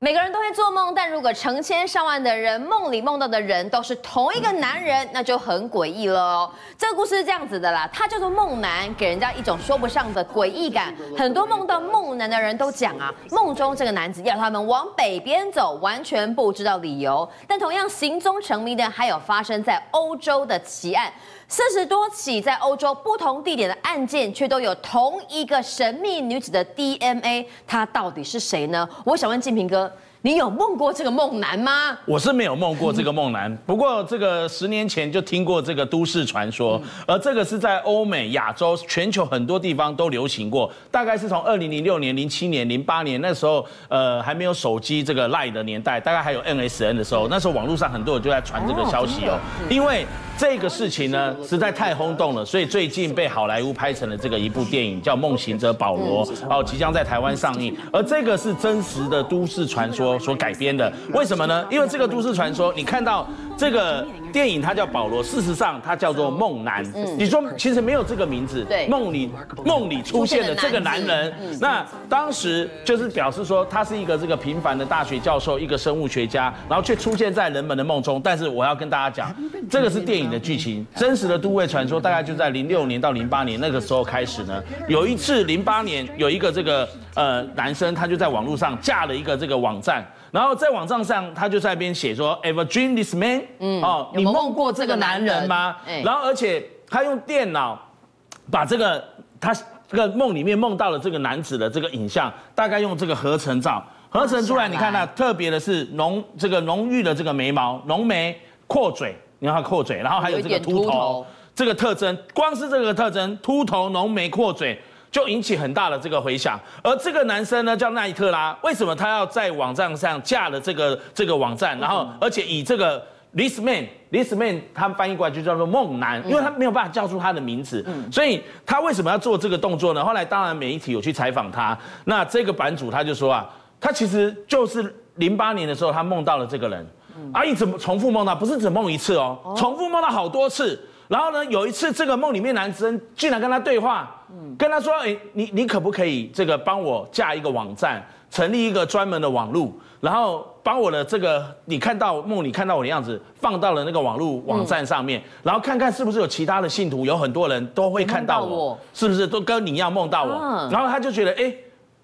每个人都会做梦，但如果成千上万的人梦里梦到的人都是同一个男人，那就很诡异了哦。这个故事是这样子的啦，他叫做梦男，给人家一种说不上的诡异感。很多梦到梦男的人都讲啊，梦中这个男子要他们往北边走，完全不知道理由。但同样行踪成谜的，还有发生在欧洲的奇案。四十多起在欧洲不同地点的案件，却都有同一个神秘女子的 DNA，她到底是谁呢？我想问静平哥。你有梦过这个梦男吗？我是没有梦过这个梦男，不过这个十年前就听过这个都市传说，而这个是在欧美、亚洲、全球很多地方都流行过。大概是从二零零六年、零七年、零八年那时候，呃，还没有手机这个 LINE 的年代，大概还有 MSN 的时候，那时候网络上很多人就在传这个消息哦，因为这个事情呢实在太轰动了，所以最近被好莱坞拍成了这个一部电影，叫《梦行者保罗》，哦，即将在台湾上映。而这个是真实的都市传说。所改编的，为什么呢？因为这个都市传说，你看到这个电影，它叫保罗，事实上它叫做梦男。嗯，你说其实没有这个名字，对，梦里梦里出现的这个男人，那当时就是表示说他是一个这个平凡的大学教授，一个生物学家，然后却出现在人们的梦中。但是我要跟大家讲，这个是电影的剧情，真实的都会传说大概就在零六年到零八年那个时候开始呢。有一次零八年有一个这个呃男生，他就在网络上架了一个这个网站。然后在网站上，他就在那边写说，Ever dream this man？嗯，哦，你梦过这个男人吗？然后而且他用电脑把这个他这个梦里面梦到了这个男子的这个影像，大概用这个合成照合成出来。你看他特别的是浓这个浓郁的这个眉毛，浓眉阔嘴，你看他阔嘴，然后还有这个秃头这个特征，光是这个特征，秃头浓眉阔嘴。就引起很大的这个回响，而这个男生呢叫奈特拉，为什么他要在网站上架了这个这个网站，然后而且以这个 this man this man 他们翻译过来就叫做梦男，因为他没有办法叫出他的名字，所以他为什么要做这个动作呢？后来当然媒体有去采访他，那这个版主他就说啊，他其实就是零八年的时候他梦到了这个人，啊一直重复梦到，不是只梦一次哦，重复梦到好多次。然后呢，有一次这个梦里面男生竟然跟他对话，跟他说：“哎，你你可不可以这个帮我架一个网站，成立一个专门的网路，然后帮我的这个你看到梦里看到我的样子放到了那个网路网站上面，然后看看是不是有其他的信徒，有很多人都会看到我，是不是？都跟你一样梦到我？然后他就觉得哎，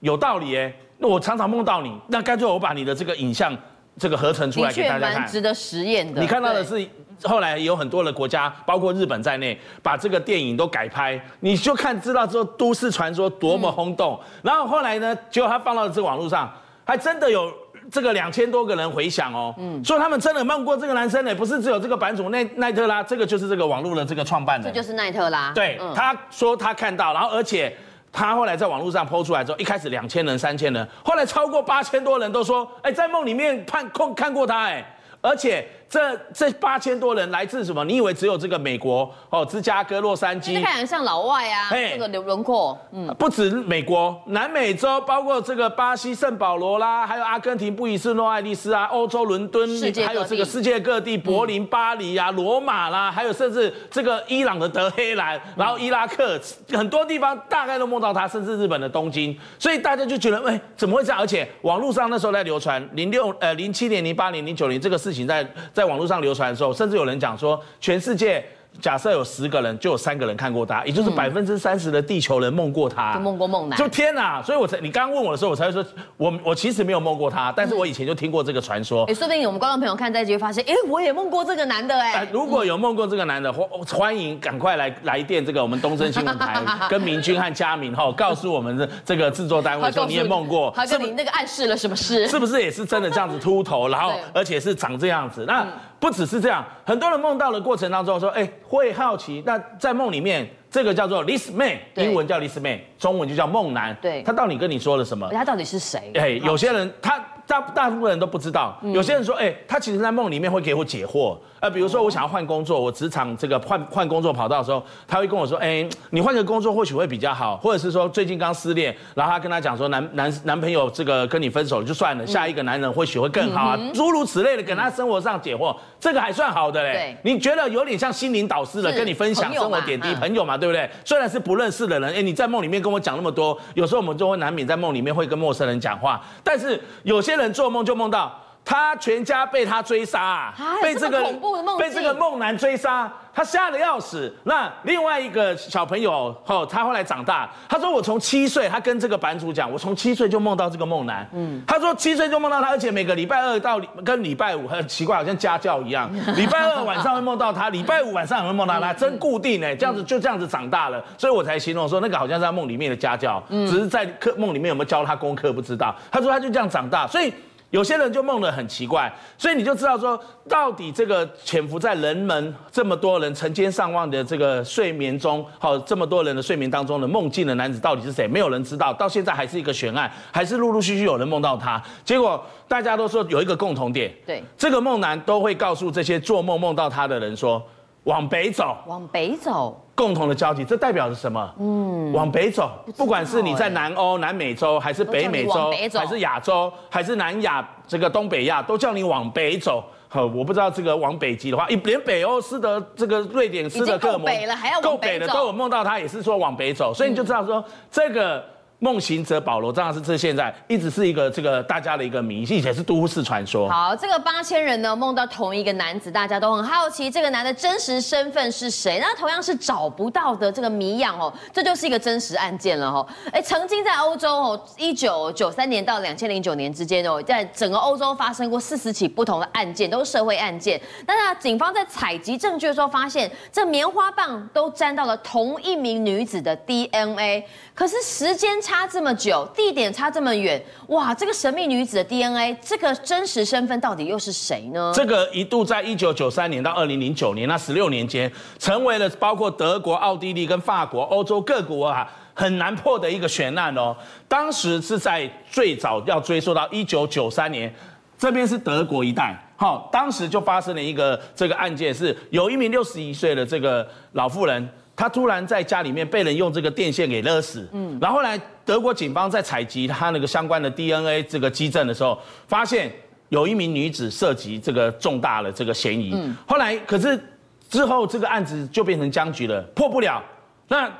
有道理哎，那我常常梦到你，那干脆我把你的这个影像这个合成出来给大家看，值得实验的。你看到的是。”后来有很多的国家，包括日本在内，把这个电影都改拍，你就看知道之后都市传说多么轰动。嗯、然后后来呢，结果他放到这个网络上，还真的有这个两千多个人回想哦。嗯，说他们真的梦过这个男生呢，不是只有这个版主奈奈特拉，这个就是这个网络的这个创办人，这就是奈特拉。对，嗯、他说他看到，然后而且他后来在网络上抛出来之后，一开始两千人、三千人，后来超过八千多人都说，哎，在梦里面看看看过他，哎，而且。这这八千多人来自什么？你以为只有这个美国哦，芝加哥、洛杉矶？看起来像老外啊，这个轮廓。嗯，不止美国，南美洲包括这个巴西圣保罗啦，还有阿根廷布宜斯诺艾利斯啊，欧洲伦敦，还有这个世界各地柏林、巴黎啊、罗马啦，还有甚至这个伊朗的德黑兰，然后伊拉克很多地方大概都梦到他，甚至日本的东京，所以大家就觉得，哎，怎么会这样？而且网络上那时候在流传零六呃零七年、零八年、零九年这个事情在在。在网络上流传的时候，甚至有人讲说，全世界。假设有十个人，就有三个人看过他，也就是百分之三十的地球人梦过他，梦过梦男。就天哪！所以我才你刚刚问我的时候，我才会说，我我其实没有梦过他，但是我以前就听过这个传说。哎，说不定我们观众朋友看这一集会发现，哎，我也梦过这个男的哎。如果有梦过这个男的，欢欢迎赶快来来电这个我们东森新闻台，跟明君和佳明哈，告诉我们的这个制作单位说你也梦过，他跟你那个暗示了什么事？是不是也是真的这样子秃头，然后而且是长这样子？那不只是这样，很多人梦到的过程当中说，哎，会好奇。那在梦里面，这个叫做 this man，英文叫 this man，中文就叫梦男。对，他到底跟你说了什么？他到底是谁？哎，有些人他大大部分人都不知道。有些人说，哎，他其实在梦里面会给我解惑。呃，比如说我想要换工作，我职场这个换换工作跑道的时候，他会跟我说，哎，你换个工作或许会比较好，或者是说最近刚失恋，然后他跟他讲说男男男朋友这个跟你分手了就算了，下一个男人或许会更好啊，诸如此类的，跟他生活上解惑，这个还算好的嘞。你觉得有点像心灵导师的，跟你分享生活点滴，朋友嘛，对不对？虽然是不认识的人，哎，你在梦里面跟我讲那么多，有时候我们就会难免在梦里面会跟陌生人讲话，但是有些些人做梦就梦到。他全家被他追杀啊，被这个恐怖的梦被这个梦男追杀，他吓得要死。那另外一个小朋友，哦，他后来长大，他说我从七岁，他跟这个版主讲，我从七岁就梦到这个梦男。嗯，他说七岁就梦到他，而且每个礼拜二到跟礼拜五很奇怪，好像家教一样，礼拜二晚上会梦到他，礼拜五晚上也会梦到他，真固定哎，这样子就这样子长大了，所以我才形容说那个好像是他梦里面的家教，只是在课梦里面有没有教他功课不知道。他说他就这样长大，所以。有些人就梦得很奇怪，所以你就知道说，到底这个潜伏在人们这么多人成千上万的这个睡眠中，好，这么多人的睡眠当中的梦境的男子到底是谁？没有人知道，到现在还是一个悬案，还是陆陆续续有人梦到他。结果大家都说有一个共同点，对，这个梦男都会告诉这些做梦梦到他的人说，往北走，往北走。共同的交集，这代表着什么？嗯，往北走，不管是你在南欧、南美洲，还是北美洲，还是亚洲，还是南亚，这个东北亚，都叫你往北走。好，我不知道这个往北极的话，一连北欧、斯德、这个瑞典、斯德哥尔摩，够北了，还要往北走，都有梦到他，也是说往北走，所以你就知道说这个。梦行者保罗，这样是这现在一直是一个这个大家的一个迷信，也是都市传说。好，这个八千人呢梦到同一个男子，大家都很好奇这个男的真实身份是谁？那同样是找不到的这个谜样哦，这就是一个真实案件了哦。哎，曾经在欧洲哦，一九九三年到两千零九年之间哦，在整个欧洲发生过四十起不同的案件，都是社会案件。那警方在采集证据的时候，发现这棉花棒都沾到了同一名女子的 DNA，可是时间差。差这么久，地点差这么远，哇！这个神秘女子的 DNA，这个真实身份到底又是谁呢？这个一度在一九九三年到二零零九年那十六年间，成为了包括德国、奥地利跟法国、欧洲各国啊很难破的一个悬案哦。当时是在最早要追溯到一九九三年，这边是德国一带，好，当时就发生了一个这个案件，是有一名六十一岁的这个老妇人。她突然在家里面被人用这个电线给勒死，嗯，然后来德国警方在采集他那个相关的 DNA 这个基证的时候，发现有一名女子涉及这个重大的这个嫌疑，嗯，后来可是之后这个案子就变成僵局了，破不了。那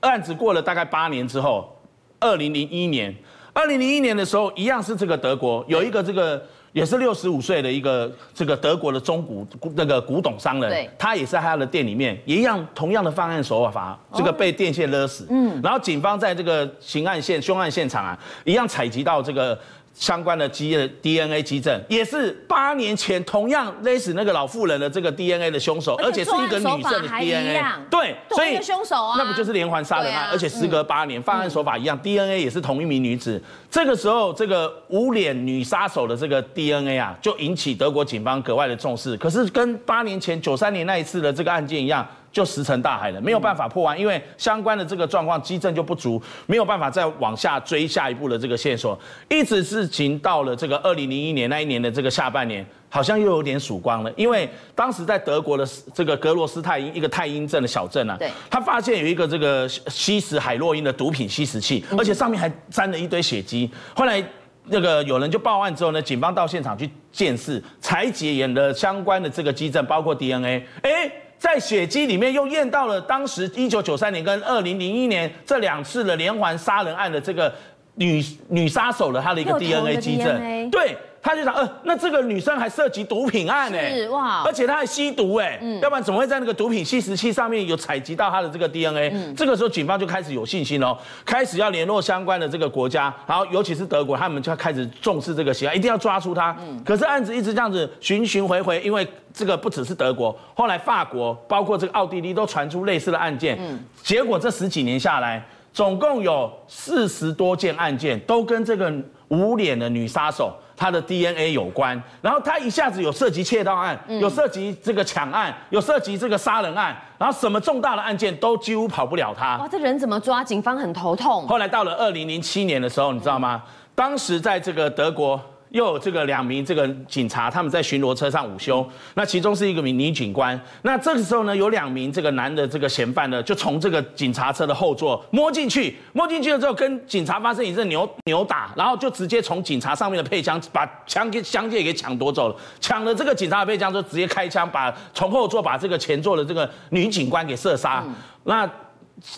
案子过了大概八年之后，二零零一年，二零零一年的时候，一样是这个德国有一个这个。也是六十五岁的一个这个德国的中古那个古董商人，他也是在他的店里面，一样同样的犯案手法，这个被电线勒死。嗯，然后警方在这个刑案现凶案现场啊，一样采集到这个。相关的基的 DNA 基证也是八年前同样勒死那个老妇人的这个 DNA 的凶手，而且是一个女生的 DNA，对，所以凶手啊，那不就是连环杀人案？而且时隔八年，犯案手法一样，DNA 也是同一名女子。这个时候，这个无脸女杀手的这个 DNA 啊，就引起德国警方格外的重视。可是跟八年前九三年那一次的这个案件一样。就石沉大海了，没有办法破案，因为相关的这个状况基证就不足，没有办法再往下追下一步的这个线索，一直是情到了这个二零零一年那一年的这个下半年，好像又有点曙光了，因为当时在德国的这个格罗斯泰因一个泰因镇的小镇啊，他发现有一个这个吸食海洛因的毒品吸食器，而且上面还沾了一堆血迹。后来那个有人就报案之后呢，警方到现场去鉴识，采集了相关的这个基证，包括 DNA，哎。在血迹里面又验到了当时一九九三年跟二零零一年这两次的连环杀人案的这个女女杀手的她的一个 DNA 基证，对。他就想，呃，那这个女生还涉及毒品案呢，是哇，而且她还吸毒哎，嗯，要不然怎么会在那个毒品吸食器上面有采集到她的这个 DNA？嗯，这个时候警方就开始有信心哦，开始要联络相关的这个国家，然后尤其是德国，他们就要开始重视这个刑案，一定要抓出他。嗯，可是案子一直这样子循循回回，因为这个不只是德国，后来法国，包括这个奥地利都传出类似的案件。嗯，结果这十几年下来，总共有四十多件案件都跟这个无脸的女杀手。她的 DNA 有关，然后她一下子有涉及窃盗案，有涉及这个抢案，有涉及这个杀人案，然后什么重大的案件都几乎跑不了她。哇，这人怎么抓？警方很头痛。后来到了二零零七年的时候，你知道吗？当时在这个德国。又有这个两名这个警察，他们在巡逻车上午休。那其中是一个名女警官。那这个时候呢，有两名这个男的这个嫌犯呢，就从这个警察车的后座摸进去，摸进去了之后，跟警察发生一阵扭扭打，然后就直接从警察上面的配枪把枪给枪械给抢夺走了。抢了这个警察的配枪，就直接开枪把从后座把这个前座的这个女警官给射杀。那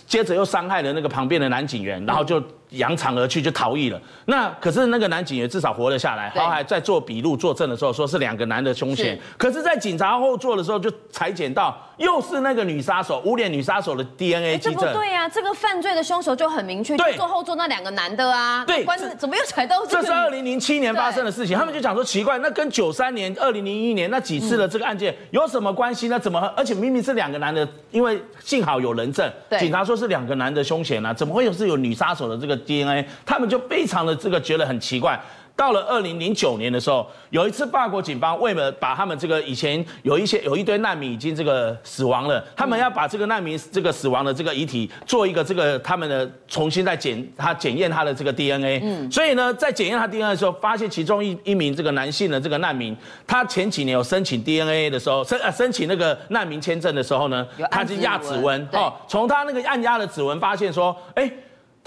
接着又伤害了那个旁边的男警员，然后就。扬长而去，就逃逸了。那可是那个男警员至少活了下来，然后还在做笔录作证的时候说是两个男的凶嫌。可是，在警察后座的时候就裁剪到又是那个女杀手无脸女杀手的 DNA 基证。这不对啊，这个犯罪的凶手就很明确，对，坐后座那两个男的啊。对，关键怎么又踩到？这是二零零七年发生的事情，他们就讲说奇怪，那跟九三年、二零零一年那几次的这个案件有什么关系呢？怎么？而且明明是两个男的，因为幸好有人证，警察说是两个男的凶嫌啊，怎么会有是有女杀手的这个 DNA？他们就非常的这个觉得很奇怪。到了二零零九年的时候，有一次法国警方为了把他们这个以前有一些有一堆难民已经这个死亡了，他们要把这个难民这个死亡的这个遗体做一个这个他们的重新再检他检验他的这个 DNA。嗯，所以呢，在检验他 DNA 的时候，发现其中一一名这个男性的这个难民，他前几年有申请 DNA 的时候申呃申请那个难民签证的时候呢，他是压指纹哦，从他那个按压的指纹发现说，哎。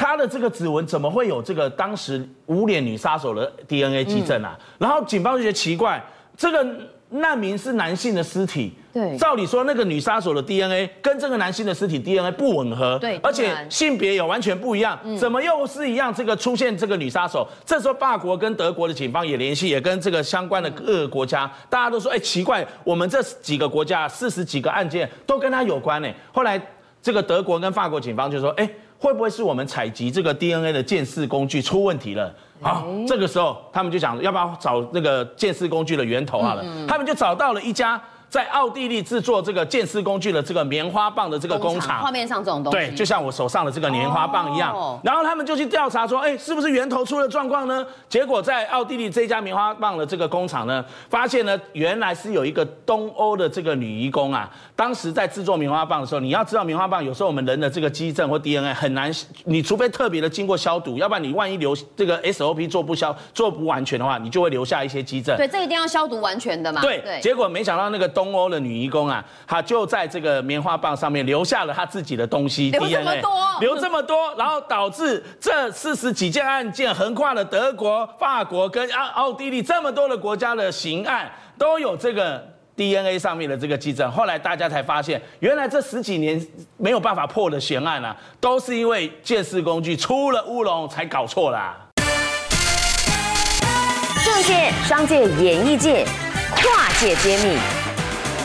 他的这个指纹怎么会有这个当时无脸女杀手的 DNA 基证啊？然后警方就觉得奇怪，这个难民是男性的尸体，对，照理说那个女杀手的 DNA 跟这个男性的尸体 DNA 不吻合，对，而且性别也完全不一样，怎么又是一样？这个出现这个女杀手，这时候法国跟德国的警方也联系，也跟这个相关的各个国家，大家都说，哎，奇怪，我们这几个国家四十几个案件都跟他有关呢。后来这个德国跟法国警方就说，哎。会不会是我们采集这个 DNA 的鉴识工具出问题了？好，这个时候他们就想，要不要找那个鉴识工具的源头好了？他们就找到了一家。在奥地利制作这个鉴识工具的这个棉花棒的这个工厂，画面上这种东西，对，就像我手上的这个棉花棒一样。然后他们就去调查说，哎，是不是源头出了状况呢？结果在奥地利这家棉花棒的这个工厂呢，发现呢，原来是有一个东欧的这个女义工啊，当时在制作棉花棒的时候，你要知道棉花棒有时候我们人的这个基证或 DNA 很难，你除非特别的经过消毒，要不然你万一留这个 SOP 做不消做不完全的话，你就会留下一些基证。对，这一定要消毒完全的嘛。对，结果没想到那个东欧的女义工。啊，她就在这个棉花棒上面留下了她自己的东西，留这么多，留这么多，然后导致这四十几件案件横跨了德国、法国跟奥奥地利这么多的国家的刑案，都有这个 DNA 上面的这个基证。后来大家才发现，原来这十几年没有办法破的悬案啊，都是因为鉴识工具出了乌龙才搞错啦。政界、商界、演艺界，跨界揭秘。